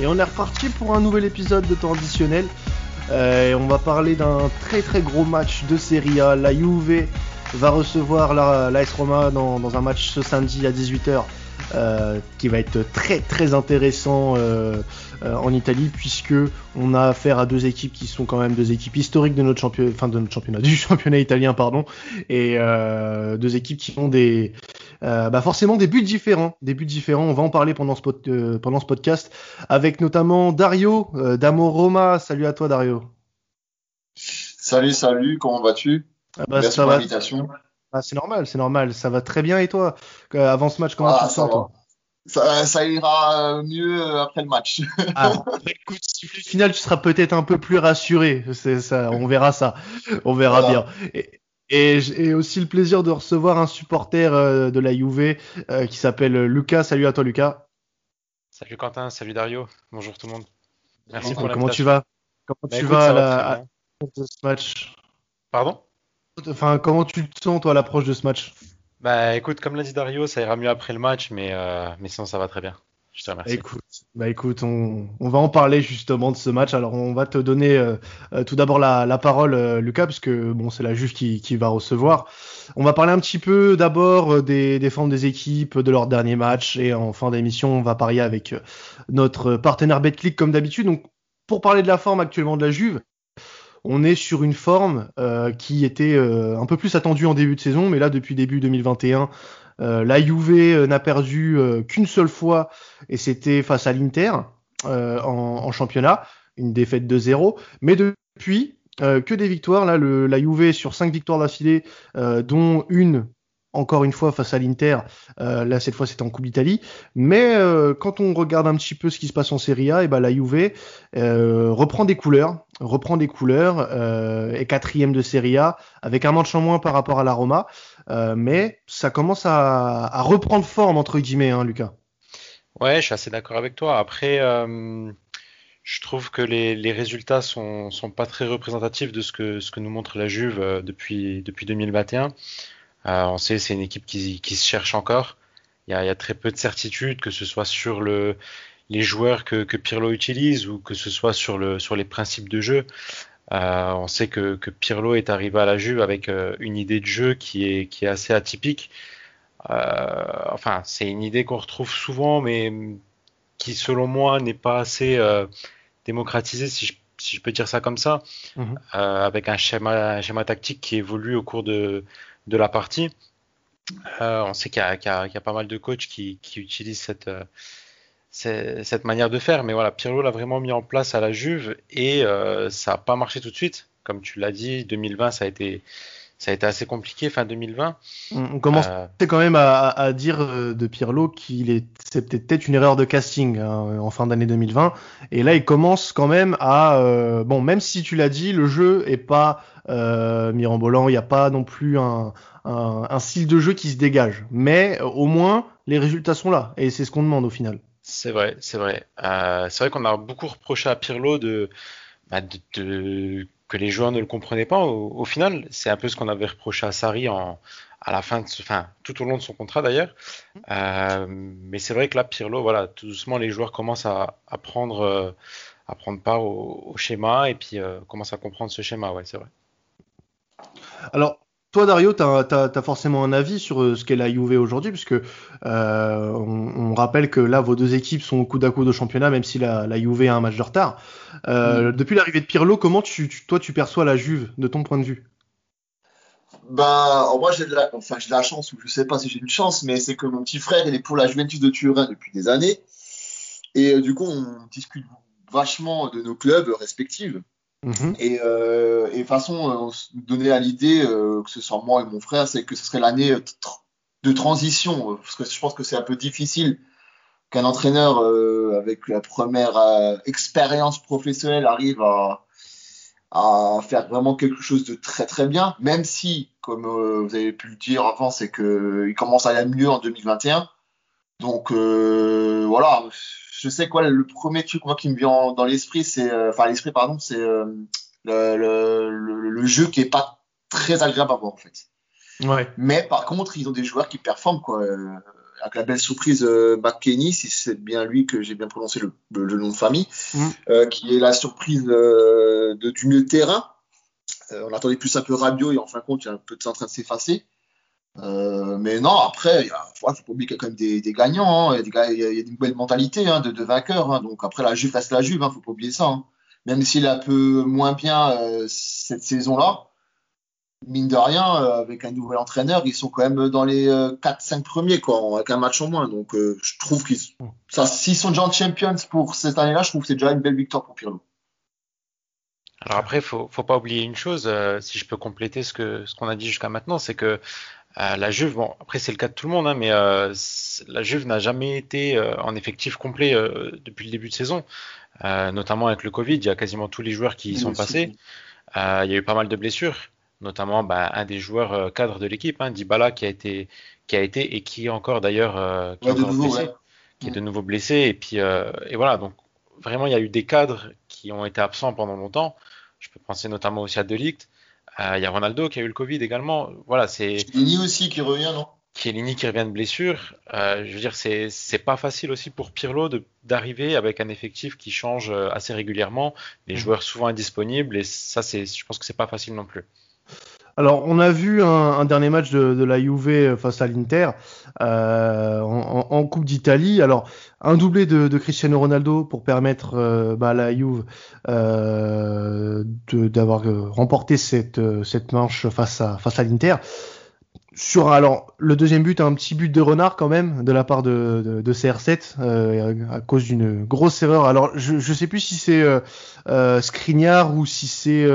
Et on est reparti pour un nouvel épisode de temps additionnel. Euh, on va parler d'un très très gros match de Serie A. La Juve va recevoir la, la Roma dans, un match ce samedi à 18h. Euh, qui va être très très intéressant euh, en Italie puisque on a affaire à deux équipes qui sont quand même deux équipes historiques de notre championnat, enfin de notre championnat, du championnat italien pardon, et deux équipes qui ont des euh, bah forcément des buts différents, des buts différents. On va en parler pendant ce, euh, pendant ce podcast avec notamment Dario euh, d'Amo Roma. Salut à toi Dario. Salut, salut, comment vas-tu? Ah bah, Merci pour l'invitation. Ah, c'est normal, c'est normal, ça va très bien et toi? Avant ce match, comment ah, tu te sens toi? Ça, ça, ira mieux après le match. ah, écoute, si final, tu seras peut-être un peu plus rassuré. Ça, on verra ça, on verra bien. Et, et j'ai aussi le plaisir de recevoir un supporter euh, de la Juve euh, qui s'appelle Lucas. Salut à toi Lucas. Salut Quentin, salut Dario. Bonjour tout le monde. Merci pour Comment tu vas? Comment bah, tu vas à la, de ce match? Pardon? Enfin, comment tu te sens toi à l'approche de ce match? Bah écoute, comme l'a dit Dario, ça ira mieux après le match, mais, euh, mais sinon ça va très bien. Écoute, bah écoute, on, va en parler justement de ce match. Alors on va te donner euh, euh, tout d'abord la, parole, euh, Lucas, parce que bon, c'est la juge qui, va recevoir. On va parler un petit peu d'abord des, formes des équipes, de leur dernier match, et en fin d'émission, on va parier avec notre partenaire BetClick comme d'habitude. Donc pour parler de la forme actuellement de la Juve, on est sur une forme qui était un peu plus attendue en début de saison, mais là depuis début 2021, euh, la Juve euh, n'a perdu euh, qu'une seule fois et c'était face à l'Inter en, championnat, une défaite de 0. Mais depuis, que des victoires. Là, la Juve sur 5 victoires d'affilée, dont une encore une fois face à l'Inter. là, cette fois, c'est en Coupe d'Italie. Mais quand on regarde un petit peu ce qui se passe en Serie A, et ben la Juve reprend des couleurs, reprend des couleurs, est quatrième de Serie A avec un match en moins par rapport à la Roma. Euh, mais ça commence à, reprendre forme entre guillemets, hein, Lucas. Ouais, je suis assez d'accord avec toi. Après, euh, je trouve que les, résultats sont, sont pas très représentatifs de ce que, nous montre la Juve euh, depuis 2021. Euh, on sait c'est une équipe qui, qui, se cherche encore. Il y, a, il y, a, très peu de certitude, que ce soit sur le, les joueurs que, que Pirlo utilise ou que ce soit sur, le, sur les principes de jeu. Euh, on sait que, que, Pirlo est arrivé à la Juve avec euh, une idée de jeu qui est, qui est assez atypique. Euh, enfin, c'est une idée qu'on retrouve souvent, mais qui, selon moi, n'est pas assez démocratisée, si je, si je, peux dire ça comme ça, mhm. avec un schéma, un schéma tactique qui évolue au cours de, de la partie. on sait qu'il y, a pas mal de coachs qui, utilisent cette cette manière de faire. Mais voilà, Pirlo l'a vraiment mis en place à la Juve et euh, ça n'a pas marché tout de suite. Comme tu l'as dit, 2020, ça a été, ça a été assez compliqué, fin 2020. On commence euh... quand même à, à, dire euh, de Pirlo qu'il est, c'est peut-être une erreur de casting hein, en fin d'année 2020. Et là, il commence quand même à, euh, bon, même si tu l'as dit, le jeu est pas euh, mirambolant, il n'y a pas non plus un, un, un style de jeu qui se dégage. Mais au moins, les résultats sont là et c'est ce qu'on demande au final. C'est vrai, c'est vrai. Euh, c'est vrai qu'on a beaucoup reproché à Pirlo de, bah, de, de, que les joueurs ne le comprenaient pas. Au, au final, c'est un peu ce qu'on avait reproché à Sarri en, à la fin de ce, enfin, tout au long de son contrat d'ailleurs. Euh, mais c'est vrai que là, Pirlo, voilà, tout doucement, les joueurs commencent à, à prendre, euh, à prendre part au, au schéma et puis euh, commencent à comprendre ce schéma. Ouais, c'est vrai. Alors, toi, Dario, tu as, forcément un avis sur euh, ce qu'est la Juve aujourd'hui, puisque euh, on, on, rappelle que là, vos deux équipes sont au coude à coude au championnat, même si la, la Juve a un match de retard. Euh, mm. Depuis l'arrivée de Pirlo, comment tu, tu, toi, tu perçois la Juve, de ton point de vue? Ben, moi, j'ai de, la, enfin, de la chance, ou je sais pas si j'ai une chance, mais c'est que mon petit frère, il est pour la Juventus de Turin depuis des années. Et euh, du coup, on discute vachement de nos clubs respectifs. Mmh. Et, euh, et façon, on se donnait à l'idée, euh, que ce soit moi et mon frère, c'est que ce serait l'année de transition, parce que je pense que c'est un peu difficile qu'un entraîneur euh, avec la première euh, expérience professionnelle arrive à, à faire vraiment quelque chose de très très bien, même si, comme euh, vous avez pu le dire avant, c'est que il commence à aller mieux en 2021. Donc euh, voilà, je sais quoi, le premier truc moi qui me vient dans l'esprit, c'est, euh, enfin l'esprit pardon, c'est euh, le, le, le, jeu qui est pas très agréable à voir en fait. Ouais. Mais par contre, ils ont des joueurs qui performent quoi. Euh, avec la belle surprise euh, McKenny, si c'est bien lui que j'ai bien prononcé le, le, nom de famille, mm. qui est la surprise de, du milieu de terrain. on attendait plus un peu Rabiot et en fin de compte, il est un peu en train de s'effacer. Mais non, après, il faut, pas oublier qu'il y a quand même des, gagnants, hein. il, y a il, a, une belle mentalité de, de vainqueur. Hein. donc après, la Juve reste la Juve, hein, faut pas oublier ça. Même s'il est un peu moins bien cette saison-là, mine de rien, euh, avec un nouvel entraîneur, ils sont quand même dans les 4-5 euh, premiers, quoi, avec un match en moins. Donc, euh, je trouve qu'ils, sont déjà en Champions pour cette année-là, je trouve que c'est déjà une belle victoire pour Pirlo. Alors après, faut, faut pas oublier une chose, si je peux compléter ce que ce qu'on a dit jusqu'à maintenant, c'est que la Juve, bon, après c'est le cas de tout le monde, hein, mais la Juve n'a jamais été en effectif complet depuis le début de saison, notamment avec le Covid. Il y a quasiment tous les joueurs qui y sont passés. il y a eu pas mal de blessures notamment bah, un des joueurs euh, cadres de l'équipe, hein, Dybala, qui a été, qui a été et qui est encore d'ailleurs euh, qui, est blessé, qui est de nouveau blessé. Et puis euh, et voilà, donc vraiment il y a eu des cadres qui ont été absents pendant longtemps. Je peux penser notamment aussi à Delict. Il y a Ronaldo qui a eu le Covid également. Voilà, c'est. Chiellini aussi qui revient, non? Chiellini qui revient de blessure. je veux dire, c'est c'est pas facile aussi pour Pirlo d'arriver avec un effectif qui change assez régulièrement, des mmh. joueurs souvent indisponibles et ça c'est, je pense que c'est pas facile non plus. Alors, on a vu un, dernier match de, la Juve face à l'Inter euh, en, Coupe d'Italie. Alors, un doublé de, Cristiano Ronaldo pour permettre euh, bah, à la Juve euh, d'avoir remporté cette, cette manche face à, face à l'Inter. Sur alors le deuxième but, un petit but de renard quand même de la part de, de, CR7 à cause d'une grosse erreur. Alors je ne sais plus si c'est euh, Skriniar ou si c'est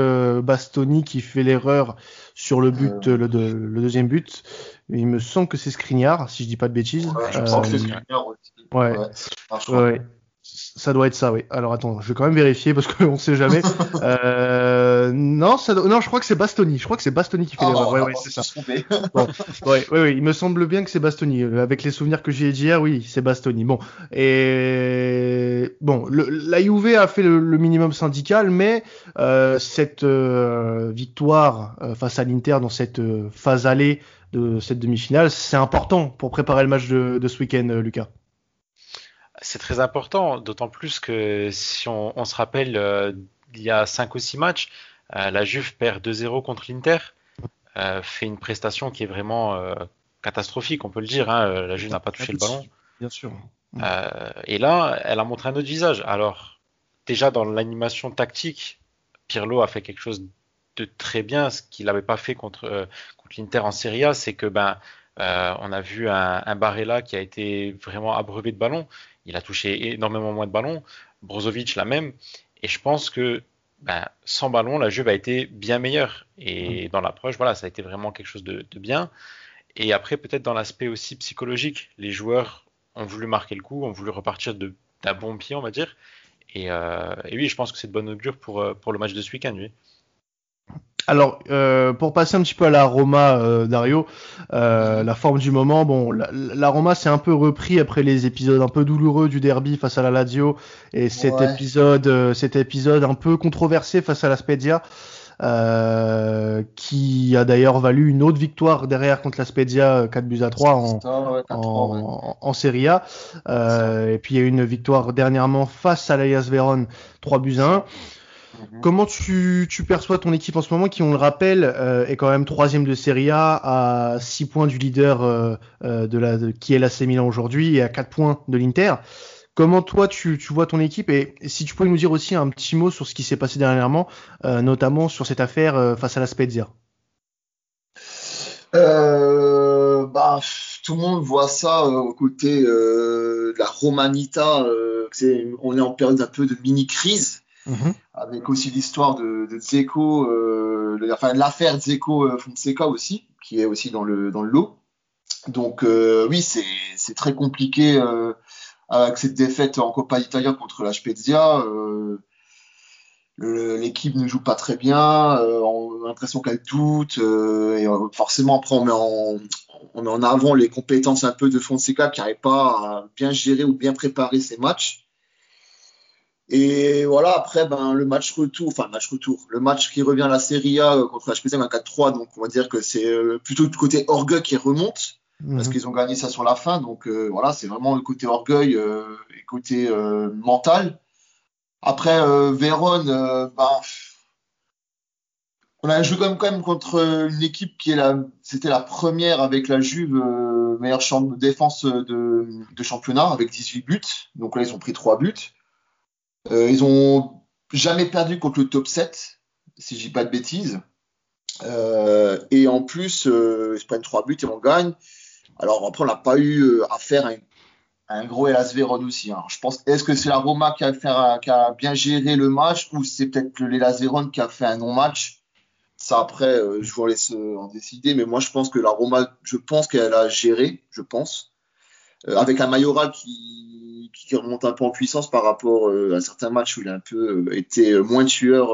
Bastoni qui fait l'erreur sur le but, euh. le, le, deuxième but. Il me semble que c'est Skriniar, si je dis pas de bêtises. Ouais, je pense que c'est euh, Skriniar aussi. Ouais. ouais. Ça doit être ça, oui. Alors attends, je vais quand même vérifier parce qu'on sait jamais. euh, non, ça non, je crois que c'est Bastoni. Je crois que c'est Bastoni qui fait l'erreur. Ouais, ouais, c'est ça. bon, ouais, ouais, il me semble bien que c'est Bastoni. Avec les souvenirs que j'ai hier, oui, c'est Bastoni. Bon, et bon, le, la Juve a fait le, minimum syndical, mais euh, cette euh, victoire euh, face à l'Inter dans cette euh, phase allée de cette demi-finale, c'est important pour préparer le match de, de ce week-end, Lucas. C'est très important, d'autant plus que si on, se rappelle, euh, il y a 5 ou 6 matchs, euh, la Juve perd 2-0 contre l'Inter, euh, fait une prestation qui est vraiment catastrophique, on peut le dire. Hein, la Juve n'a pas touché le ballon. Bien sûr. et là, elle a montré un autre visage. Alors, déjà dans l'animation tactique, Pirlo a fait quelque chose de très bien, ce qu'il n'avait pas fait contre, contre l'Inter en Serie A, c'est que ben, on a vu un, un Barella qui a été vraiment abreuvé de ballons il a touché énormément moins de ballons. Brozovic la même. Et je pense que ben, sans ballon, la Juve a été bien meilleure. Et mm. dans l'approche, voilà, ça a été vraiment quelque chose de, bien. Et après, peut-être dans l'aspect aussi psychologique, les joueurs ont voulu marquer le coup, ont voulu repartir d'un bon pied, on va dire. Et, euh, et, oui, je pense que c'est de bonne augure pour, euh, pour le match de ce week-end. Oui. Alors, euh, pour passer un petit peu à la Roma, euh, Dario, euh, la forme du moment, bon, la, Roma s'est un peu repris après les épisodes un peu douloureux du derby face à la Lazio et cet épisode, cet épisode un peu controversé face à la Spezia. qui a d'ailleurs valu une autre victoire derrière contre la Spezia 4 buts à 3 en, en, en, Serie A. et puis il y a eu une victoire dernièrement face à l'Ayas Vérone 3 buts à 1. Mhm. Comment tu, perçois ton équipe en ce moment qui, on le rappelle, euh, est quand même troisième de Serie A à 6 points du leader euh, euh, de la, qui est l'AC Milan aujourd'hui et à 4 points de l'Inter Comment toi tu, vois ton équipe et, si tu pouvais nous dire aussi un petit mot sur ce qui s'est passé dernièrement, notamment sur cette affaire face à la Spezia bah, tout le monde voit ça aux côté de la Romanita. on est en période un peu de mini Mhm. Avec aussi l'histoire de, de Zeko, euh, enfin l'affaire Zeko euh, Fonseca aussi, qui est aussi dans le, dans le lot. Donc euh, oui, c'est très compliqué euh, avec cette défaite en Coppa Italia contre la Spezia. Euh, L'équipe ne joue pas très bien, euh, on a l'impression qu'elle doute, et forcément après on met, en, on met en avant les compétences un peu de Fonseca qui n'arrive pas à bien gérer ou bien préparer ses matchs. Et voilà, après, ben, le match retour, enfin, match retour, le match qui revient à la Serie A euh, contre HPC 4-3, donc on va dire que c'est euh, plutôt du côté orgueil qui remonte. parce mhm. qu'ils ont gagné ça sur la fin. Donc euh, voilà, c'est vraiment le côté orgueil et côté mental. Après, Vérone, bah, on a joué quand même, contre une équipe qui est la, c'était la première avec la Juve, meilleure défense de, de, championnat avec 18 buts. Donc là, ils ont pris 3 buts. Ils ont jamais perdu contre le top 7, si je dis pas de bêtises. et en plus, ils se prennent 3 buts et on gagne. Alors après, on n'a pas eu euh, à faire un, gros Elas Vérone aussi. Hein. Je pense, est-ce que c'est la Roma qui a, fait qui a, bien géré le match ou c'est peut-être l'Elas Vérone qui a fait un non-match? Ça après, euh, je vous laisse euh, en décider. Mais moi, je pense que la Roma, je pense qu'elle a géré, je pense, avec un Mayoral qui, qui, remonte un peu en puissance par rapport à certains matchs où il a un peu été moins tueur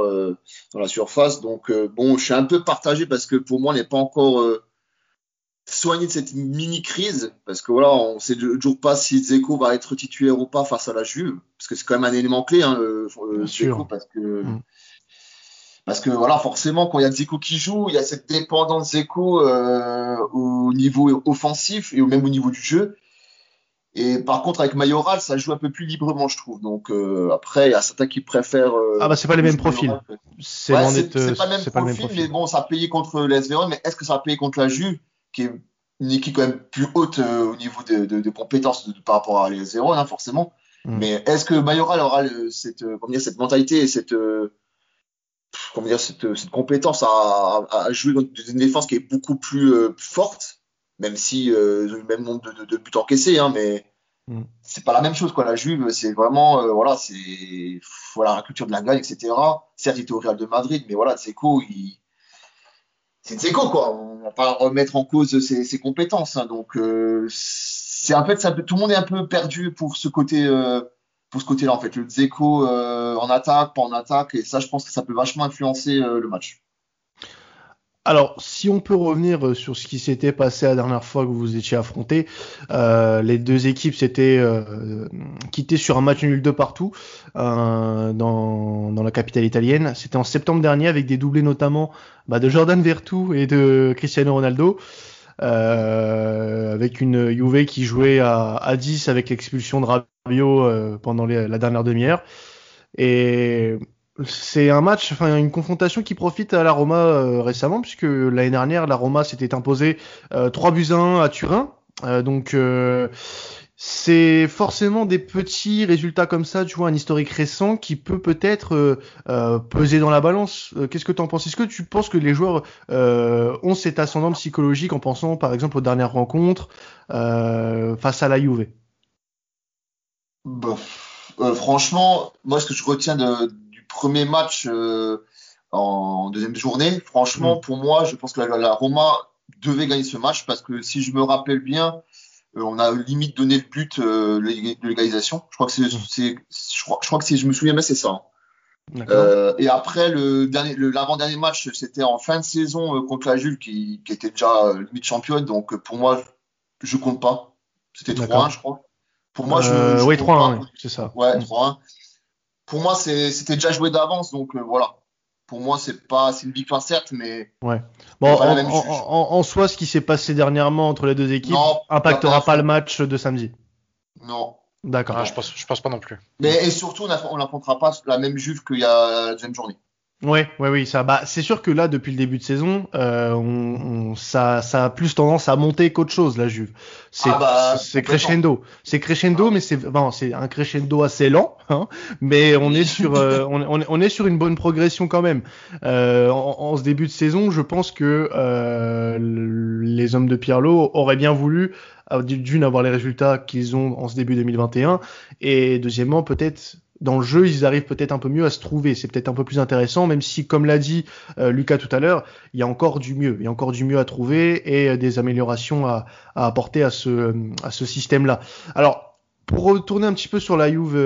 dans la surface. Donc bon, je suis un peu partagé parce que pour moi, on n'est pas encore soigner de cette mini crise parce que voilà on sait toujours pas si Zeko va être titulaire ou pas face à la Juve parce que c'est quand même un élément clé hein, Zeko parce que mm. parce que voilà forcément quand il y a Zeko qui joue il y a cette dépendance Zeko euh, au niveau offensif et même au niveau du jeu et par contre avec Mayoral ça joue un peu plus librement je trouve donc euh, après il y a certains qui préfèrent euh, ah bah c'est pas les mêmes profils c'est pas, le même profil mais bon ça a payé contre les mais est-ce que ça a payé contre la Juve qui est une équipe quand même plus haute euh, au niveau de, de, compétences par rapport à les zéro, hein, forcément. Mm. Mais est-ce que Mayoral aura cette, euh, comment dire, cette mentalité et cette, euh, comment dire, cette, cette compétence à, à, jouer dans une défense qui est beaucoup plus forte, même si ils ont le même nombre de, de, buts encaissés, hein, mais mm. c'est pas la même chose quoi. La Juve, c'est vraiment, voilà, c'est voilà la culture de la gagne, etc. Certes, il était au Real de Madrid, mais voilà, Zeko, il c'est Zeko quoi. On va pas remettre en cause ses, compétences. Hein. donc euh, c'est en fait ça, tout le monde est un peu perdu pour ce côté euh, pour ce côté-là en fait. Le euh, en attaque, pas en attaque et ça je pense que ça peut vachement influencer le match. Alors, si on peut revenir euh, sur ce qui s'était passé la dernière fois que vous vous étiez affrontés, euh, les deux équipes s'étaient euh, quittées sur un match nul de partout euh, dans, dans, la capitale italienne. C'était en septembre dernier avec des doublés notamment bah, de Jordan Vertu et de Cristiano Ronaldo. Euh, avec une Juve qui jouait à, à 10 avec l'expulsion de Rabiot pendant la dernière demi-heure. Et c'est un match, enfin une confrontation qui profite à la Roma euh, récemment, puisque l'année dernière, la Roma s'était imposée euh, 3 buts à 1 à Turin. Euh, donc euh, c'est forcément des petits résultats comme ça, tu vois, un historique récent qui peut peut-être peser dans la balance. Qu'est-ce que tu en penses? Est-ce que tu penses que les joueurs ont cet ascendant psychologique en pensant par exemple aux dernières rencontres face à la Juve? Bah, franchement, moi ce que je retiens de, premier match euh, en deuxième journée. Franchement, mm. pour moi, je pense que la, Roma devait gagner ce match parce que si je me rappelle bien, euh, on a limite donné le but euh, de l'égalisation. Je crois que c'est, mm. je crois, je crois que si je me souviens bien, c'est ça. Euh, et après le dernier, l'avant-dernier match, c'était en fin de saison contre la Juve qui, qui était déjà limite championne. Donc pour moi, je compte pas. C'était 3-1, je crois. Pour moi, je, oui, 3-1, c'est ça. Ouais, 3-1. Pour moi, c'était déjà joué d'avance, donc euh, voilà. Pour moi, c'est pas, c'est une victoire certes, mais. Ouais. Bon, en, soi, ce qui s'est passé dernièrement entre les deux équipes impactera pas, le match de samedi. Non. D'accord. Ah, je pense, je pense pas non plus. Mais et surtout, on n'affrontera pas la même Juve qu'il y a la deuxième journée. Ouais, ouais, oui, ça. Bah, c'est sûr que là, depuis le début de saison, euh, on, ça, ça a plus tendance à monter qu'autre chose, la Juve. C'est, ah bah, c'est crescendo, c'est crescendo, ah. mais c'est, bon, c'est un crescendo assez lent, hein, mais on est sur, euh, on, on, est sur une bonne progression quand même. Euh, en, en, ce début de saison, je pense que euh, les hommes de Pirlo auraient bien voulu d'une avoir les résultats qu'ils ont en ce début 2021, et deuxièmement peut-être dans le jeu, ils arrivent peut-être un peu mieux à se trouver. C'est peut-être un peu plus intéressant, même si, comme l'a dit euh, Lucas tout à l'heure, il y a encore du mieux. Il y a encore du mieux à trouver et euh, des améliorations à, à, apporter à ce, euh, à ce système-là. Alors, pour retourner un petit peu sur la Juve,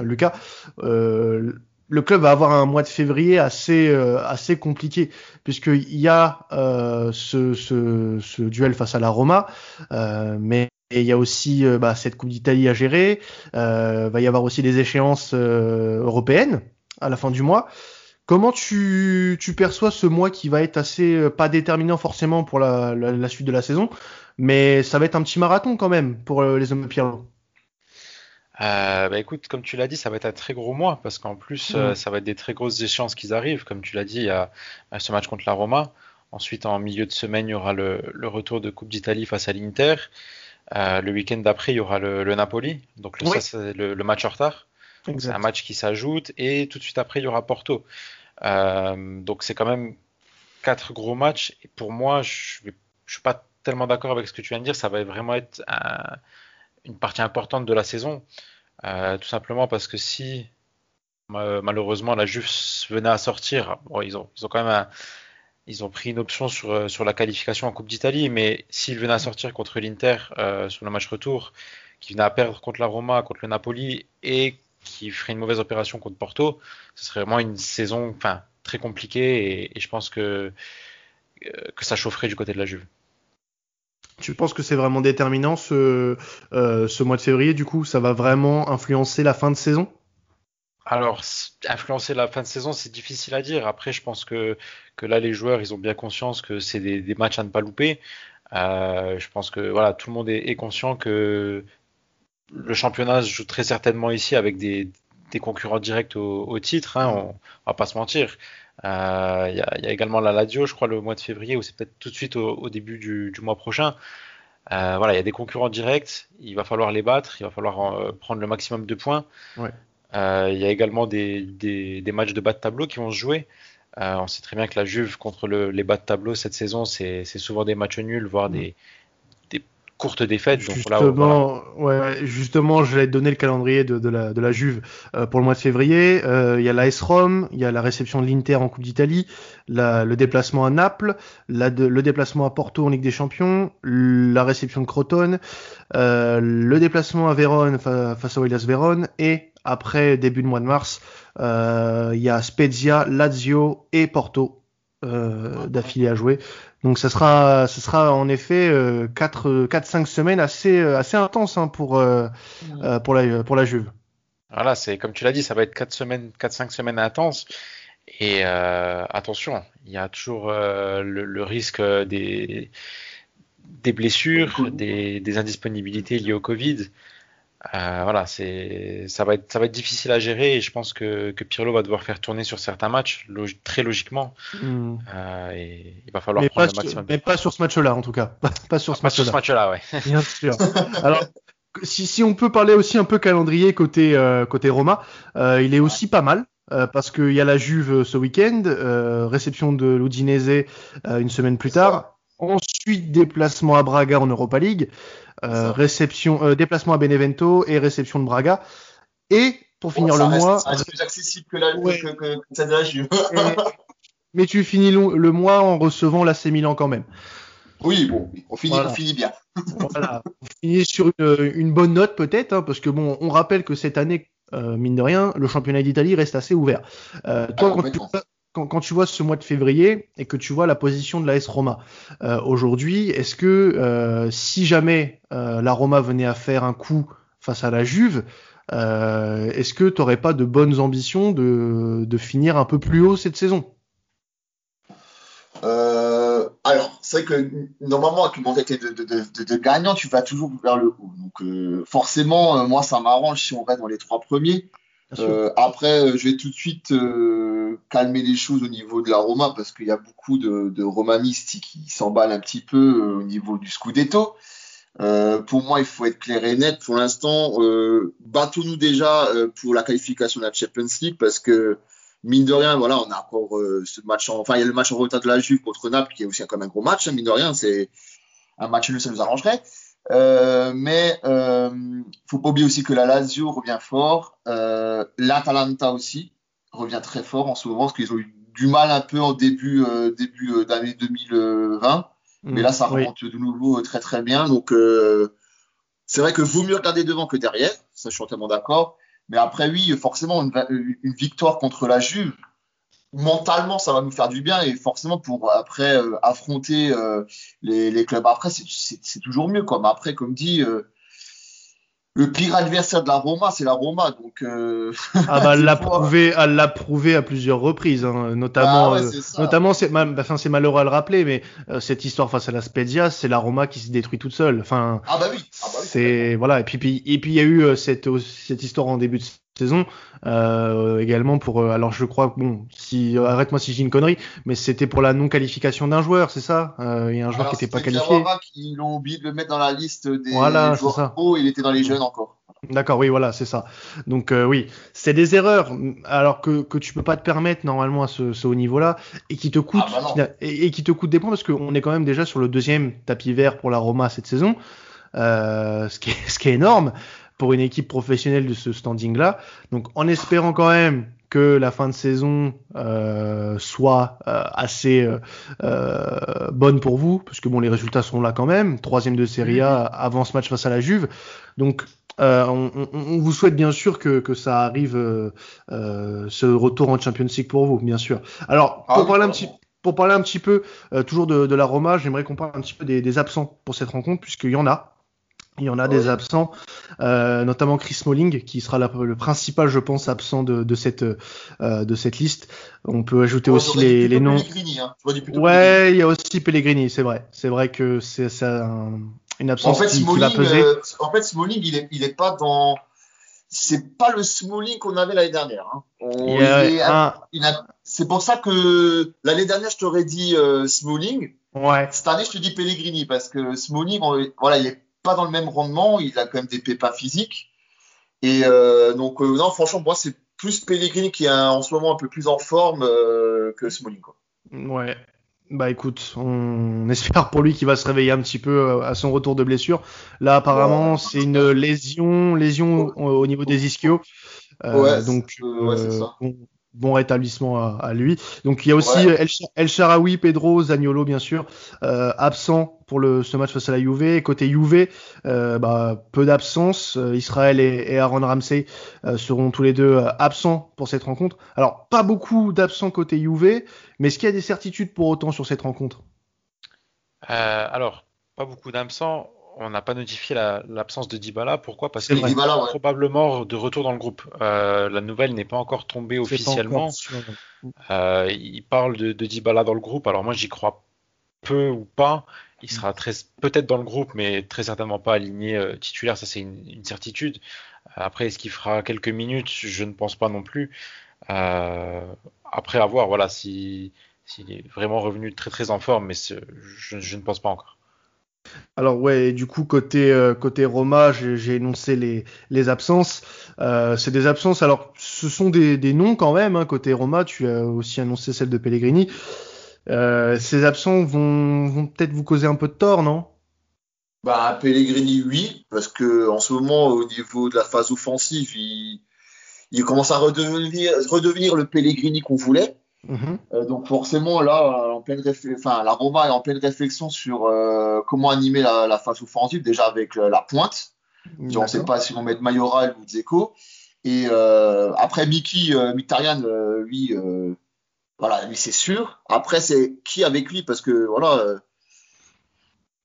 Lucas, le club va avoir un mois de février assez assez compliqué puisqu'il y a ce, ce, ce, duel face à la Roma, mais et il y a aussi euh, bah, cette Coupe d'Italie à gérer. Euh, va y avoir aussi des échéances euh, européennes à la fin du mois. Comment tu, tu, perçois ce mois qui va être assez pas déterminant forcément pour la, la, suite de la saison, mais ça va être un petit marathon quand même pour les hommes de Pirlo? Euh, bah écoute, comme tu l'as dit, ça va être un très gros mois parce qu'en plus, euh, mm. ça va être des très grosses échéances qui arrivent. Comme tu l'as dit, il y a ce match contre la Roma. Ensuite, en milieu de semaine, il y aura le, le retour de Coupe d'Italie face à l'Inter. Euh, le week-end d'après, il y aura le, le Napoli. Donc, ça, c'est le, match en retard. C'est un match qui s'ajoute. Et tout de suite après, il y aura Porto. Euh, donc, c'est quand même quatre gros matchs. Et pour moi, je ne suis pas tellement d'accord avec ce que tu viens de dire. Ça va vraiment être un une partie importante de la saison. Euh, tout simplement parce que si malheureusement la Juve venait à sortir, bon, ils, ont, ils ont quand même ils ont pris une option sur, euh, sur la qualification en Coupe d'Italie, mais s'ils venaient à sortir contre l'Inter euh, sur le match retour, qui venait à perdre contre la Roma, contre le Napoli et qui ferait une mauvaise opération contre Porto, ce serait vraiment une saison enfin, très compliquée et, je pense que, que ça chaufferait du côté de la Juve. Tu penses que c'est vraiment déterminant ce, euh, ce mois de février Du coup, ça va vraiment influencer la fin de saison? Alors, influencer la fin de saison, c'est difficile à dire. Après, je pense que, que là, les joueurs, ils ont bien conscience que c'est des, matchs à ne pas louper. Euh, je pense que voilà, tout le monde est, conscient que le championnat se joue très certainement ici avec des, des concurrents directs au, titre. Hein, on, on, va pas se mentir. Euh, il y, a, y, a, également la Ladio, je crois, le mois de février, ou c'est peut-être tout de suite au, début du, mois prochain. Euh, voilà, il y a des concurrents directs, il va falloir les battre, il va falloir euh, prendre le maximum de points. Euh, il y a également des, des, des, matchs de bas de tableau qui vont se jouer. on sait très bien que la Juve contre le, les bas de tableau cette saison, c'est souvent des matchs nuls, voire des, courte défaite. Donc justement, voilà. ouais, justement, je vais te donner le calendrier de, de, la, de la Juve euh, pour le mois de février. Euh, il y a l'AS Rome, il y a la réception de l'Inter en Coupe d'Italie, le déplacement à Naples, la, de, le déplacement à Porto en Ligue des Champions, la réception de Crotone, euh, le déplacement à Vérone fa face à Willas Vérone et après début de mois de mars, euh, il y a Spezia, Lazio et Porto euh, d'affilée à jouer. Donc ça sera, ça sera en effet 4 4 5 semaines assez euh, assez intenses hein, pour euh, euh, pour la pour la Juve. Voilà, c'est comme tu l'as dit, ça va être 4 semaines 4 5 semaines intenses et euh, attention, il y a toujours le, le, risque des des blessures, des, des indisponibilités liées au Covid. Euh, voilà, c'est ça va être ça va être difficile à gérer et je pense que, que Pirlo va devoir faire tourner sur certains matchs log très logiquement mmh. euh, et il va falloir mais prendre le maximum. mais pas sur ce match-là en tout cas, pas sur ce match-là. Sur ce match-là, ouais. Bien sûr. Alors si, si on peut parler aussi un peu calendrier côté euh, côté Roma, euh, il est aussi pas mal. Euh, parce qu'il y a la Juve ce week-end, réception de l'Udinese une semaine plus tard, ensuite déplacement à Braga en Europa League, euh, réception, euh, déplacement à Benevento et réception de Braga. Et pour finir le reste, mois, ça reste plus accessible que la, ouais. que, que, que mais tu finis le, le mois en recevant l'AC Milan quand même. Oui, bon, on finit, Voilà. on finit bien. voilà. On finit sur une, une bonne note peut-être, hein, parce que bon, on rappelle que cette année, euh, mine de rien, le championnat d'Italie reste assez ouvert. Euh, toi, quand tu, complètement. Quand, tu vois ce mois de février et que tu vois la position de la S Roma euh, aujourd'hui, est-ce que euh, si jamais euh, la Roma venait à faire un coup face à la Juve, est-ce que tu n'aurais pas de bonnes ambitions de, finir un peu plus haut cette saison? Alors, c'est que normalement, avec une mentalité de, de, de, gagnant, tu vas toujours vers le haut. Donc, forcément, moi, ça m'arrange si on reste dans les trois premiers. Euh, après, euh, je vais tout de suite euh, calmer les choses au niveau de la Roma parce qu'il y a beaucoup de, de romanistes qui s'emballent un petit peu au niveau du Scudetto. Pour moi, il faut être clair et net. Pour l'instant, battons-nous déjà pour la qualification de la Champions League parce que mine de rien, voilà, on a encore ce match. En, enfin, il y a le match en retard de la Juve contre Naples qui est aussi quand même un gros match. Hein, mine de rien, c'est un match nul, ça nous arrangerait. Mais faut pas oublier aussi que la Lazio revient fort, euh, l'Atalanta aussi revient très fort en ce moment parce qu'ils ont eu du mal un peu en début euh, début d'année 2020, mmh, mais là ça remonte oui. de nouveau très très bien. Donc euh, c'est vrai que vaut mieux regarder devant que derrière, ça je suis entièrement d'accord. Mais après oui, forcément une, une victoire contre la Juve, mentalement ça va nous faire du bien et forcément pour après euh, affronter euh, les, les, clubs après c'est toujours mieux quoi mais après comme dit euh, le pire adversaire de la Roma, c'est la Roma. Donc, euh... ah bah, elle l'a prouvé, elle l'a prouvé à plusieurs reprises, hein, notamment, ah ouais, euh, notamment, c'est, enfin, c'est malheureux à le rappeler, mais euh, cette histoire face à la Spezia, c'est la Roma qui se détruit toute seule. Enfin, ah bah oui, ah bah oui c'est voilà. Et puis, puis, et puis il y a eu euh, cette cette histoire en début de saison. Euh, également pour euh, alors je crois bon si arrête-moi si j'ai une connerie mais c'était pour la non qualification d'un joueur c'est ça? Euh, il y a un joueur qui n'était pas qualifié. Qui l'ont oublié de le mettre dans la liste des voilà, joueurs ça. pro il était dans les jeunes encore. D'accord, oui, voilà, c'est ça. Donc euh, oui, c'est des erreurs, alors que, que tu peux pas te permettre normalement à ce, ce haut niveau-là, et qui te coûte ah bah et, et, qui te coûte des points parce qu'on est quand même déjà sur le deuxième tapis vert pour la Roma cette saison, euh, ce, qui est, ce qui est énorme pour une équipe professionnelle de ce standing-là. Donc en espérant quand même que la fin de saison euh, soit euh, assez euh, euh, bonne pour vous, parce que bon les résultats sont là quand même, troisième de Serie A avant ce match face à la Juve. Donc euh, on, on, on, vous souhaite bien sûr que, que ça arrive, ce retour en Champions League pour vous, bien sûr. Alors pour ah, parler un petit pour parler un petit peu toujours de, de la Roma, j'aimerais qu'on parle un petit peu des, des absents pour cette rencontre, puisqu'il y en a. Il y en a ouais. des absents, euh, notamment Chris Smalling, qui sera la, le principal, je pense, absent de, de cette euh, de cette liste. On peut ajouter ouais, aussi les, les noms. Hein. Ouais, il y a aussi Pellegrini, c'est vrai. C'est vrai que c'est un, une absence en fait, qui, Smalling, qui, va peser. Euh, en fait, Smalling, il est il est pas dans. C'est pas le Smalling qu'on avait l'année dernière. Hein. Un... C'est pour ça que l'année dernière, je t'aurais dit euh, Smalling. Ouais. Cette année, je te dis Pellegrini parce que Smalling, on, voilà, il est pas dans le même rendement, il a quand même des pépins physiques. Et euh, donc, euh, non, franchement, moi, c'est plus Pellegrini qui est un, en ce moment un peu plus en forme euh, que Smalling. Quoi. Ouais. Bah écoute, on espère pour lui qu'il va se réveiller un petit peu à son retour de blessure. Là, apparemment, ouais. c'est une lésion, lésion au, au niveau des ischios. ouais, donc, ouais, ça. Bon rétablissement à, à, lui. Donc il y a aussi ouais. El, El Sharawi, Pedro, Zagnolo bien sûr, euh, absent pour le, ce match face à la Juve. Côté Juve, euh, bah, peu d'absence. Israël et, et, Aaron Ramsey euh, seront tous les deux euh, absents pour cette rencontre. Alors pas beaucoup d'absents côté Juve, mais est-ce qu'il y a des certitudes pour autant sur cette rencontre? Euh, Alors pas beaucoup d'absents on n'a pas notifié l'absence la, de Dybala. Pourquoi? Parce qu'il est Dybala, ouais. probablement de retour dans le groupe. Euh, la nouvelle n'est pas encore tombée officiellement. Euh, il parle de, de, Dybala dans le groupe. Alors moi, j'y crois peu ou pas. Il sera peut-être dans le groupe, mais très certainement pas aligné euh, titulaire. Ça, c'est une, une, certitude. Après, est-ce qu'il fera quelques minutes? Je ne pense pas non plus. Euh, après, à voir. Voilà, s'il si, si est vraiment revenu très très en forme, mais je, je ne pense pas encore. Alors ouais, du coup côté euh, Roma, j'ai énoncé les absences. Euh, c'est des absences. Alors ce sont des, noms quand même. Hein, côté Roma, tu as aussi annoncé celle de Pellegrini. Euh, ces absents vont peut-être vous causer un peu de tort, non? Bah Pellegrini oui, parce que en ce moment au niveau de la phase offensive, il commence à redevenir le Pellegrini qu'on voulait. Mmh. Euh, donc forcément là, en pleine enfin la Roma est en pleine réflexion sur euh, comment animer la, la, phase offensive déjà avec euh, la pointe. On ne sait pas si on mettre Mayoral ou Dzeko. Et euh, après Miki Mitarian, lui, voilà, lui c'est sûr. Après c'est qui avec lui? Parce que voilà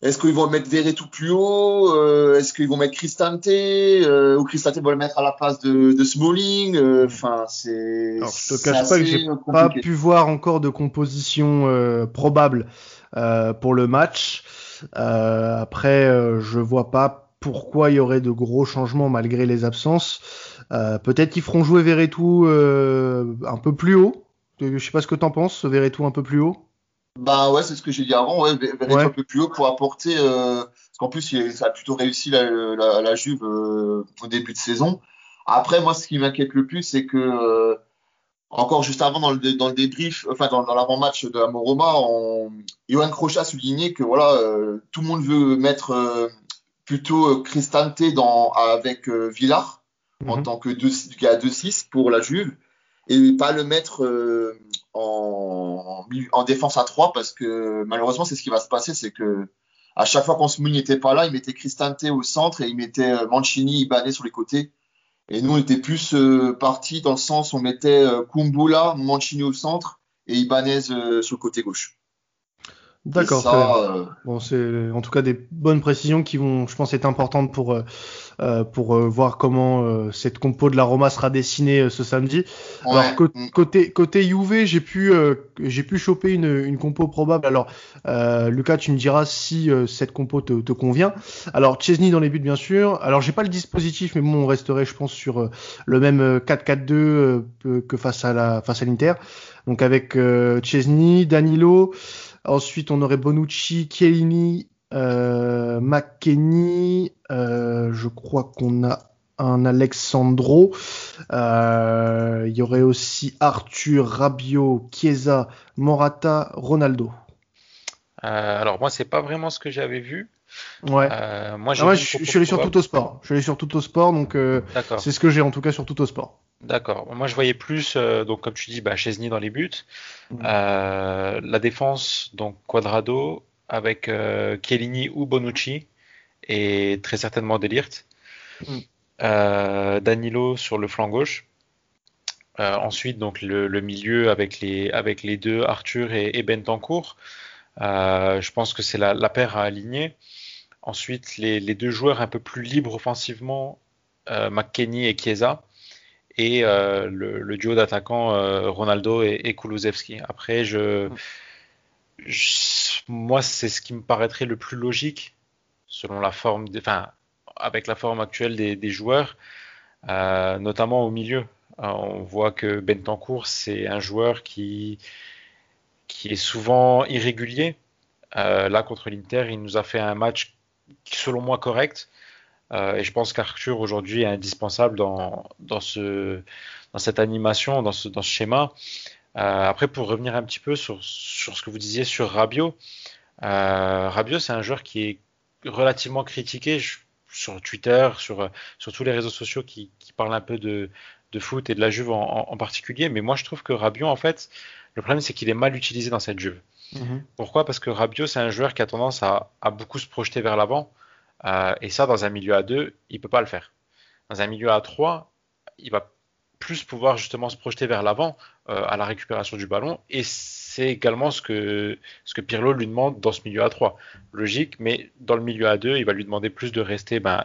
est-ce qu'ils vont mettre Verret tout plus haut euh, Est-ce qu'ils vont mettre Cristante euh, Ou Cristante va le mettre à la place de, de Smalling euh, Enfin, c'est. Alors, je te cache pas que j'ai pas pu voir encore de composition euh, probable euh, pour le match. après, je vois pas pourquoi il y aurait de gros changements malgré les absences. Peut-être qu'ils feront jouer Verretou un peu plus haut. Je sais pas ce que t'en penses, Verretou un peu plus haut. Bah ouais, c'est ce que j'ai dit avant, ouais, ouais. un peu plus haut pour apporter, euh, parce qu'en plus il, ça a plutôt réussi la, la, la Juve euh, au début de saison. Après, moi, ce qui m'inquiète le plus, c'est que euh, encore juste avant dans le, dans le débrief, enfin dans, dans l'avant-match de Amoroma, on, Johan Crochet a souligné que voilà, tout le monde veut mettre plutôt Cristante dans avec Villar mm -hmm. en tant que 2-6 pour la Juve et pas le mettre en, en, défense à 3 parce que malheureusement c'est ce qui va se passer c'est que à chaque fois qu'on se n'était pas là il mettait Cristante au centre et il mettait euh, Mancini Ibanez sur les côtés. Et nous on était plus euh, parti dans le sens on mettait euh, Kumbula Mancini au centre et Ibanez euh, sur le côté gauche D'accord. Euh... Bon, c'est en tout cas des bonnes précisions qui vont, je pense, être importantes pour euh, euh pour euh, voir comment euh, cette compo de la Roma sera dessinée ce samedi. Alors mm. côté côté Juve, j'ai pu j'ai pu choper une, une compo probable. Alors Lucas, tu me diras si cette compo te, te, convient. Alors Chesney dans les buts bien sûr. Alors j'ai pas le dispositif, mais bon, on resterait, je pense, sur le même 4-4-2 que face à la face à l'Inter. Donc avec Chesney, Danilo. Ensuite, on aurait Bonucci, Chiellini, euh, McKenny. Euh, je crois qu'on a un Alexandro. Euh, il y aurait aussi Arthur, Rabiot, Chiesa, Morata, Ronaldo. Alors moi, c'est pas vraiment ce que j'avais vu. Ouais. moi, ah je, suis allé sur tout au sport. Je suis allé sur tout au sport, donc c'est ce que j'ai en tout cas sur tout au sport. D'accord. Moi, je voyais plus, euh, donc comme tu dis, bah, Chesney dans les buts. Euh, la défense, donc Quadrado avec euh, Chiellini ou Bonucci et très certainement Delirte. Mm. Euh, Danilo sur le flanc gauche. ensuite, donc le, milieu avec les avec les deux Arthur et, et Bentancourt. je pense que c'est la, la, paire à aligner. Ensuite, les, les, deux joueurs un peu plus libres offensivement, McKenny et Chiesa et euh, le, duo d'attaquants euh, Ronaldo et, et. Après, je, moi, c'est ce qui me paraîtrait le plus logique selon la forme, enfin, avec la forme actuelle des, des joueurs, euh, notamment au milieu. on voit que Bentancourt, c'est un joueur qui, qui est souvent irrégulier. là, contre l'Inter, il nous a fait un match selon moi correct. Euh, et je pense qu'Arthur aujourd'hui est indispensable dans, dans, ce, dans cette animation, dans ce, dans ce schéma. Euh, après, pour revenir un petit peu sur, sur ce que vous disiez sur Rabiot, euh, Rabiot, c'est un joueur qui est relativement critiqué sur Twitter, sur, sur tous les réseaux sociaux qui, qui parlent un peu de, de foot et de la Juve en, en, particulier. Mais moi, je trouve que Rabiot, en fait, le problème, c'est qu'il est mal utilisé dans cette Juve. Mm-hmm. Pourquoi? Parce que Rabiot, c'est un joueur qui a tendance à, à beaucoup se projeter vers l'avant. Euh, et ça, dans un milieu à 2, il peut pas le faire. Dans un milieu à 3, il va plus pouvoir justement se projeter vers l'avant euh, à la récupération du ballon. Et c'est également ce que, ce que Pirlo lui demande dans ce milieu à 3. Logique, mais dans le milieu à 2, il va lui demander plus de rester ben,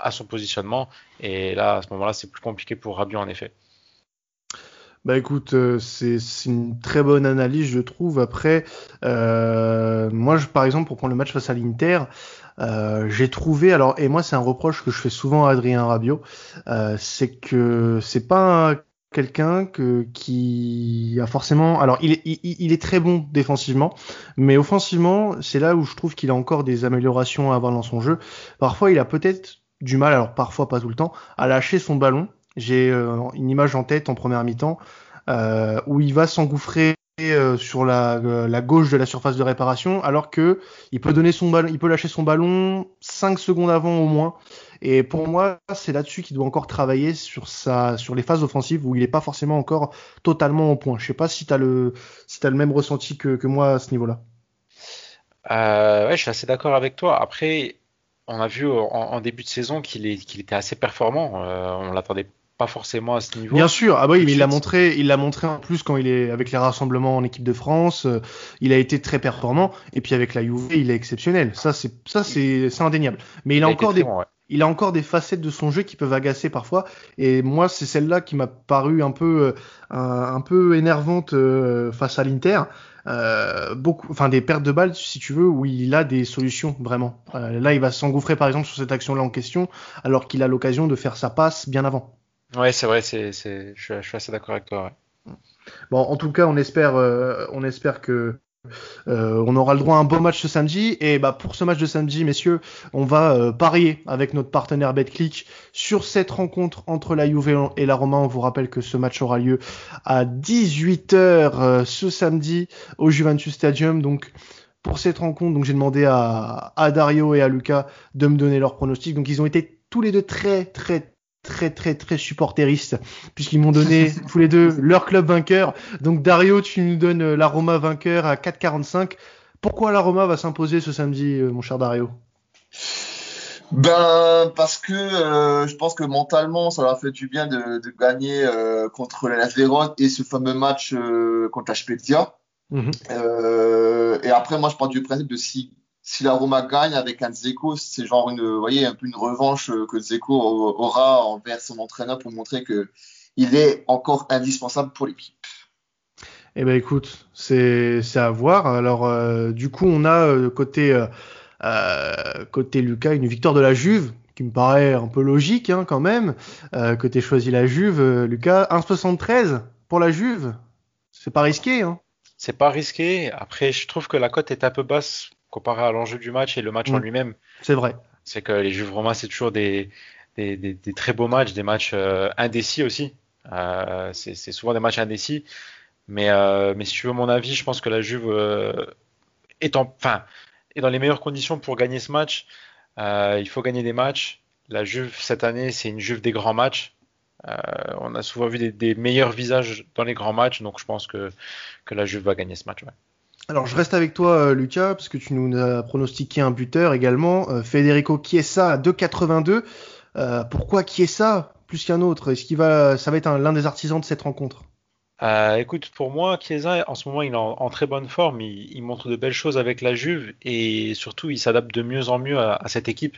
à son positionnement. Et là, à ce moment-là, c'est plus compliqué pour Rabiot en effet. Bah écoute, euh, c'est une très bonne analyse, je trouve. Après, euh, moi, je, par exemple, pour prendre le match face à l'Inter, euh, j'ai trouvé, alors et moi c'est un reproche que je fais souvent à Adrien Rabiot, euh, c'est que c'est pas quelqu'un que qui a forcément, alors il est, il, est très bon défensivement, mais offensivement c'est là où je trouve qu'il a encore des améliorations à avoir dans son jeu. Parfois il a peut-être du mal, alors parfois pas tout le temps, à lâcher son ballon. J'ai euh, une image en tête en première mi-temps euh, où il va s'engouffrer euh, sur la, gauche de la surface de réparation, alors que il peut donner son il peut lâcher son ballon 5 secondes avant au moins. Et pour moi, c'est là-dessus qu'il doit encore travailler sur sa, sur les phases offensives où il n'est pas forcément encore totalement au point. Je sais pas si tu as le, si as le même ressenti que, que moi à ce niveau-là. Ouais, je suis assez d'accord avec toi. Après, on a vu en, début de saison qu'il qu'il était assez performant. Euh, on l'attendait pas forcément à ce niveau. Bien sûr, ah bah il l'a montré, il l'a montré en plus quand il est avec les rassemblements en équipe de France, euh, il a été très performant et puis avec la Juve, il est exceptionnel. Ça c'est ça c'est indéniable. Mais il, a, encore des il a encore des facettes de son jeu qui peuvent agacer parfois et moi c'est celle-là qui m'a paru un peu euh, un, peu énervante euh, face à l'Inter. beaucoup, enfin des pertes de balles si tu veux où il a des solutions vraiment. là, il va s'engouffrer par exemple sur cette action-là en question, alors qu'il a l'occasion de faire sa passe bien avant. Ouais, c'est vrai, c'est, c'est, je, suis assez d'accord avec toi. Bon, en tout cas, on espère, euh, on espère que euh, on aura le droit à un beau match ce samedi. Et bah pour ce match de samedi, messieurs, on va euh, parier avec notre partenaire BetClick sur cette rencontre entre la Juve et la Roma. On vous rappelle que ce match aura lieu à 18h ce samedi au Juventus Stadium. Donc pour cette rencontre, donc j'ai demandé à, à Dario et à Lucas de me donner leurs pronostics. Donc ils ont été tous les deux très très très très très supporteristes puisqu'ils m'ont donné tous les deux leur club vainqueur. Donc Dario, tu nous donnes euh, la Roma vainqueur à 4,45. Pourquoi la Roma va s'imposer ce samedi, euh, mon cher Dario? Ben parce que euh, je pense que mentalement ça leur fait du bien de, gagner contre la Vérone et ce fameux match contre la Spezia. Mhm. Euh, et après, moi, je parle du principe de si, si la Roma gagne avec un Zeko, c'est genre une, vous voyez, un peu une revanche que Zeko aura envers son entraîneur pour montrer que il est encore indispensable pour l'équipe. Eh ben écoute, c'est à voir. Alors euh, du coup, on a euh, côté euh, côté Lucas une victoire de la Juve qui me paraît un peu logique hein, quand même. côté choisi la Juve, Lucas 1,73 pour la Juve, c'est pas risqué. Hein. C'est pas risqué. Après, je trouve que la cote est un peu basse comparé à l'enjeu du match et le match en mm. lui-même. C'est vrai. C'est que les Juves Romains, c'est toujours des, des, des, des, très beaux matchs, des matchs indécis aussi. Euh, c'est souvent des matchs indécis. Mais, euh, mais si tu veux mon avis, je pense que la Juve euh, est, en, enfin, est dans les meilleures conditions pour gagner ce match. il faut gagner des matchs. La Juve, cette année, c'est une Juve des grands matchs. on a souvent vu des, meilleurs visages dans les grands matchs, donc je pense que, que la Juve va gagner ce match. Alors je reste avec toi Lucas, parce que tu nous as pronostiqué un buteur également, Federico Chiesa à 2,82. pourquoi Chiesa plus qu'un autre? Est-ce qu'il va, ça va être l'un des artisans de cette rencontre? Euh, écoute, pour moi, Chiesa, en ce moment, il est en, très bonne forme. Il, montre de belles choses avec la Juve et surtout, il s'adapte de mieux en mieux à, cette équipe.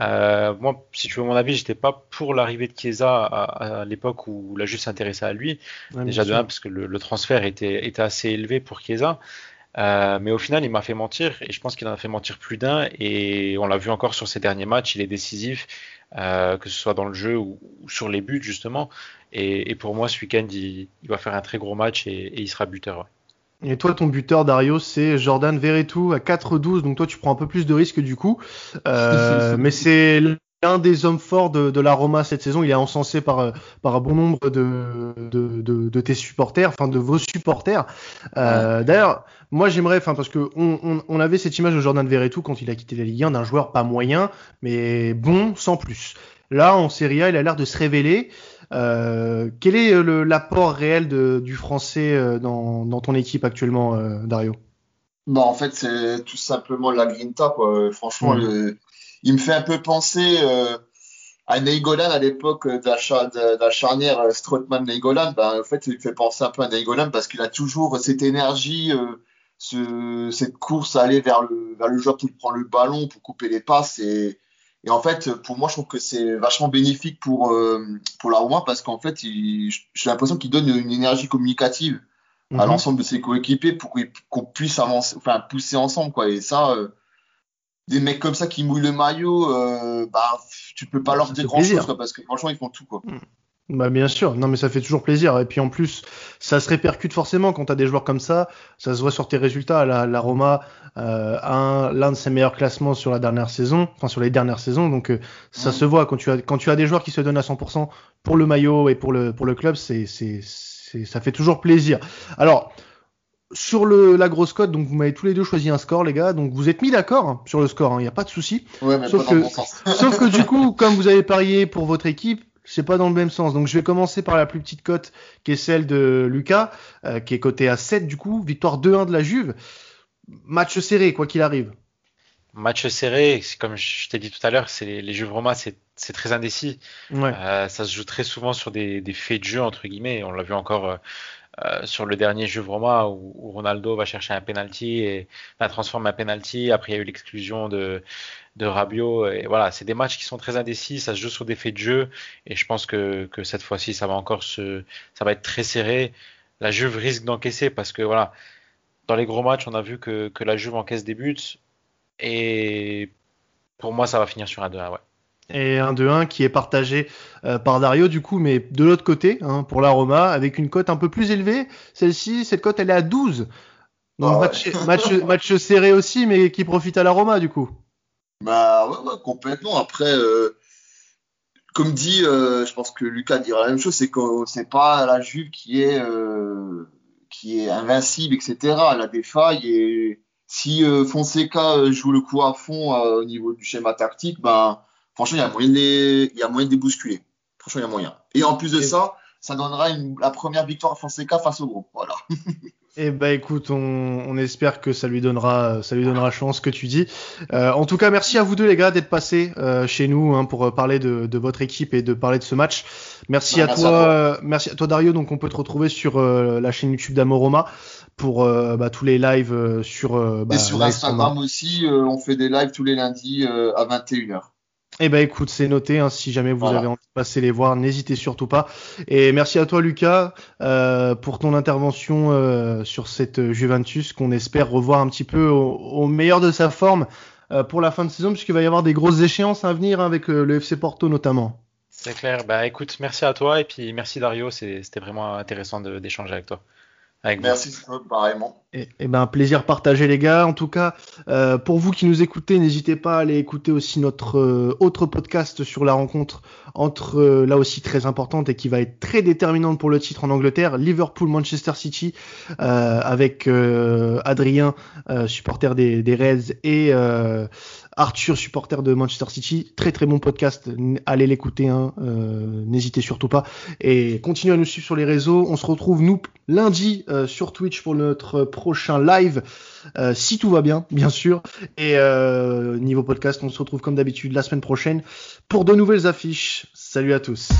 Euh, moi, si tu veux mon avis, j'étais pas pour l'arrivée de Chiesa à, l'époque où la Juve s'intéressait à lui. Déjà de un, parce que le, transfert était, était, assez élevé pour Chiesa. Euh, mais au final, il m'a fait mentir et je pense qu'il en a fait mentir plus d'un. Et on l'a vu encore sur ses derniers matchs, il est décisif. Euh, que ce soit dans le jeu ou, sur les buts justement. Et, pour moi, ce week-end, il, va faire un très gros match et, il sera buteur. Et toi, ton buteur, Dario, c'est Jordan Verretou à 4-12, donc toi, tu prends un peu plus de risques du coup. Euh, mais c'est un des hommes forts de, la Roma cette saison. Il est encensé par, par un bon nombre de, de, tes supporters, enfin de vos supporters. Euh, d'ailleurs, moi j'aimerais, enfin parce que on, avait cette image de Jordan Verretou quand il a quitté la Ligue 1 d'un joueur pas moyen, mais bon sans plus. Là, en Serie A, il a l'air de se révéler. Euh, quel est l'apport réel du français euh, dans, ton équipe actuellement, Dario? Bah, En fait, c'est tout simplement la grinta. Quoi. Franchement, le, il me fait un peu penser euh, à Neigolan à l'époque de, la charnière euh, Strootman-Neigolan. Ben, en fait, il me fait penser un peu à Neigolan parce qu'il a toujours cette énergie, euh, ce, cette course à aller vers le, vers le joueur qui prend le ballon pour couper les passes. Et, et en fait, pour moi, je trouve que c'est vachement bénéfique pour, pour la Roma parce qu'en fait, j'ai l'impression qu'il donne une énergie communicative à mhm. l'ensemble de ses coéquipiers pour qu'on puisse avancer, enfin, pousser ensemble. Quoi. Et ça, des mecs comme ça qui mouillent le maillot, euh, bah, tu peux pas leur dire grand chose parce que franchement ils font tout quoi. Hmm. Bah bien sûr, non mais ça fait toujours plaisir et puis en plus ça se répercute forcément quand tu as des joueurs comme ça, ça se voit sur tes résultats. La, la Roma euh, a l'un de ses meilleurs classements sur la dernière saison, enfin sur les dernières saisons, donc euh, ça se voit quand tu as quand tu as des joueurs qui se donnent à 100% pour le maillot et pour le pour le club, c'est c'est ça fait toujours plaisir. Alors sur le, la grosse cote, donc vous m'avez tous les deux choisi un score, les gars. Donc vous êtes mis d'accord hein, sur le score, il hein, n'y a pas de souci. sauf, que, sauf que du coup, comme vous avez parié pour votre équipe, c'est pas dans le même sens. Donc je vais commencer par la plus petite cote, qui est celle de Lucas, euh, qui est cotée à 7 du coup. Victoire 2-1 de la Juve. Match serré, quoi qu'il arrive. Match serré, comme je t'ai dit tout à l'heure, c'est les, les Juves Roma, c'est très indécis. Ouais. Euh, ça se joue très souvent sur des, des, faits de jeu entre guillemets. On l'a vu encore euh, sur le dernier jeu Roma où, Ronaldo va chercher un penalty et la transforme un penalty. Après, il y a eu l'exclusion de, de Rabiot. Et voilà, c'est des matchs qui sont très indécis. Ça se joue sur des faits de jeu. Et je pense que, cette fois-ci, ça va encore se, ça va être très serré. La Juve risque d'encaisser parce que voilà, dans les gros matchs, on a vu que, la Juve encaisse des buts. Et pour moi, ça va finir sur un 2-1, ouais et un 2-1 qui est partagé euh, par Dario du coup, mais de l'autre côté, hein, pour la Roma, avec une cote un peu plus élevée. Celle-ci, cette cote, elle est à 12. Donc ah match, match, serré aussi, mais qui profite à la Roma du coup. Bah ouais, ouais complètement. Après, euh, comme dit, euh, je pense que Lucas dira la même chose, c'est que c'est pas la Juve qui est qui est invincible, etc. Elle a des failles et si Fonseca joue le coup à fond au niveau du schéma tactique, ben franchement, il y a moyen de les, il y a moyen de bousculer. Franchement, il y a moyen. Et en plus de ça, ça donnera une, la première victoire à Fonseca face au groupe. Voilà. Eh ben écoute, on, on, espère que ça lui donnera, ça lui donnera chance, que tu dis. Euh, en tout cas, merci à vous deux les gars d'être passés euh, chez nous hein, pour parler de, de, votre équipe et de parler de ce match. Merci, bah, à, toi, à merci à toi Dario. Donc on peut te retrouver sur euh, la chaîne YouTube d'Amoroma pour euh, bah, tous les lives sur. Bah, et sur Instagram aussi, on fait des lives tous les lundis à 21h. Eh ben écoute, c'est noté. Hein, si jamais vous avez envie de passer les voir, n'hésitez surtout pas. Et merci à toi Lucas euh, pour ton intervention euh, sur cette Juventus qu'on espère revoir un petit peu au, meilleur de sa forme euh, pour la fin de saison, puisqu'il va y avoir des grosses échéances à venir avec le FC Porto notamment. C'est clair. Bah écoute, merci à toi et puis merci Dario. C'était vraiment intéressant d'échanger avec toi. Merci, pareillement. Et, et, ben, plaisir partagé, les gars. En tout cas, euh, pour vous qui nous écoutez, n'hésitez pas à aller écouter aussi notre euh, autre podcast sur la rencontre entre, euh, là aussi très importante et qui va être très déterminante pour le titre en Angleterre, Liverpool-Manchester City, avec Adrien, supporter des, des Reds, et Arthur, supporter de Manchester City. Très très bon podcast. Allez l'écouter, hein. euh, n'hésitez surtout pas. Et continuez à nous suivre sur les réseaux. On se retrouve nous lundi euh, sur Twitch pour notre prochain live, euh, si tout va bien, bien sûr. Et niveau podcast, on se retrouve comme d'habitude la semaine prochaine pour de nouvelles affiches. Salut à tous.